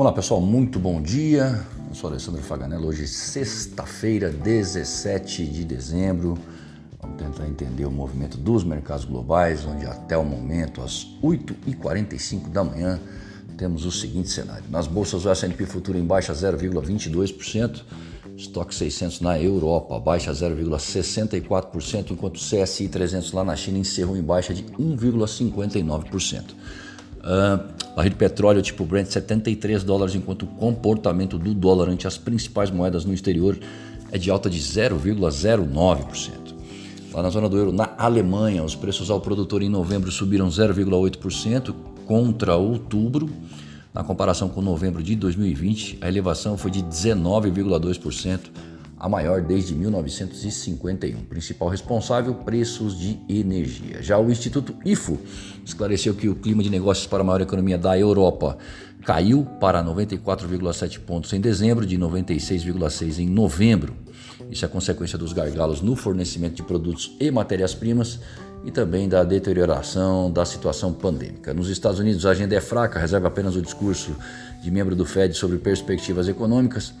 Vamos lá, pessoal, muito bom dia. Eu sou Alessandro Faganello. Hoje, sexta-feira, 17 de dezembro. Vamos tentar entender o movimento dos mercados globais, onde até o momento, às 8h45 da manhã, temos o seguinte cenário. Nas bolsas, o S&P Futuro em baixa 0,22%, estoque 600 na Europa baixa 0,64%, enquanto o CSI 300 lá na China encerrou em baixa de 1,59%. Uh, barril de petróleo tipo Brent 73 dólares, enquanto o comportamento do dólar ante as principais moedas no exterior é de alta de 0,09%. Lá na zona do euro, na Alemanha, os preços ao produtor em novembro subiram 0,8% contra outubro. Na comparação com novembro de 2020, a elevação foi de 19,2% a maior desde 1951. Principal responsável, preços de energia. Já o Instituto IFO esclareceu que o clima de negócios para a maior economia da Europa caiu para 94,7 pontos em dezembro, de 96,6 em novembro. Isso é consequência dos gargalos no fornecimento de produtos e matérias-primas e também da deterioração da situação pandêmica. Nos Estados Unidos, a agenda é fraca, reserva apenas o discurso de membro do Fed sobre perspectivas econômicas.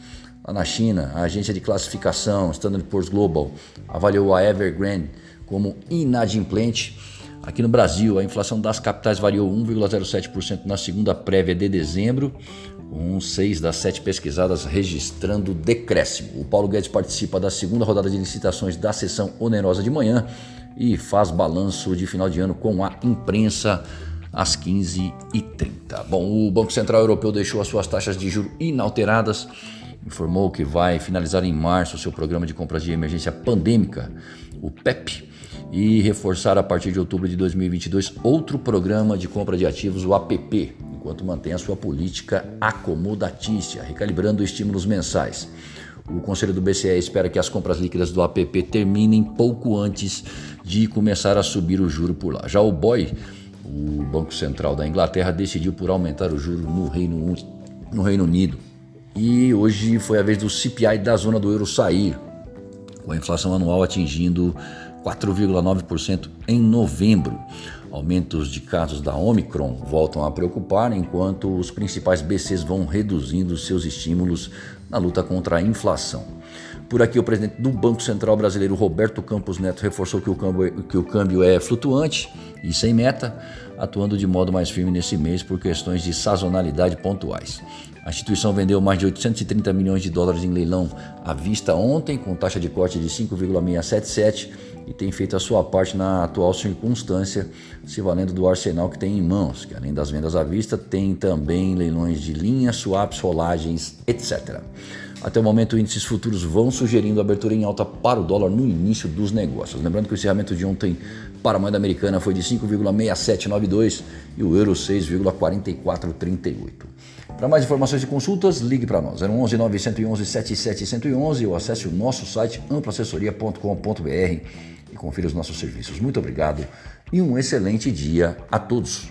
Na China, a agência de classificação Standard Poor's Global avaliou a Evergrande como inadimplente. Aqui no Brasil, a inflação das capitais variou 1,07% na segunda prévia de dezembro, com seis das sete pesquisadas registrando decréscimo. O Paulo Guedes participa da segunda rodada de licitações da sessão onerosa de manhã e faz balanço de final de ano com a imprensa às 15h30. Bom, o Banco Central Europeu deixou as suas taxas de juros inalteradas informou que vai finalizar em março o seu programa de compras de emergência pandêmica, o PEP, e reforçar a partir de outubro de 2022 outro programa de compra de ativos, o APP, enquanto mantém a sua política acomodatícia, recalibrando estímulos mensais. O Conselho do BCE espera que as compras líquidas do APP terminem pouco antes de começar a subir o juro por lá. Já o BOI, o Banco Central da Inglaterra, decidiu por aumentar o juro no Reino, no Reino Unido e hoje foi a vez do CPI da zona do euro sair, com a inflação anual atingindo 4,9% em novembro. Aumentos de casos da Omicron voltam a preocupar, enquanto os principais BCs vão reduzindo seus estímulos na luta contra a inflação. Por aqui, o presidente do Banco Central Brasileiro, Roberto Campos Neto, reforçou que o câmbio, que o câmbio é flutuante e sem meta, atuando de modo mais firme nesse mês por questões de sazonalidade pontuais. A instituição vendeu mais de 830 milhões de dólares em leilão à vista ontem, com taxa de corte de 5,677 e tem feito a sua parte na atual circunstância, se valendo do arsenal que tem em mãos, que além das vendas à vista, tem também leilões de linhas, swaps, rolagens, etc. Até o momento, índices futuros vão sugerindo abertura em alta para o dólar no início dos negócios. Lembrando que o encerramento de ontem para a moeda americana foi de 5,6792 e o euro 6,4438. Para mais informações e consultas, ligue para nós. 011 911 7711 ou acesse o nosso site amplaassessoria.com.br e confira os nossos serviços. Muito obrigado e um excelente dia a todos.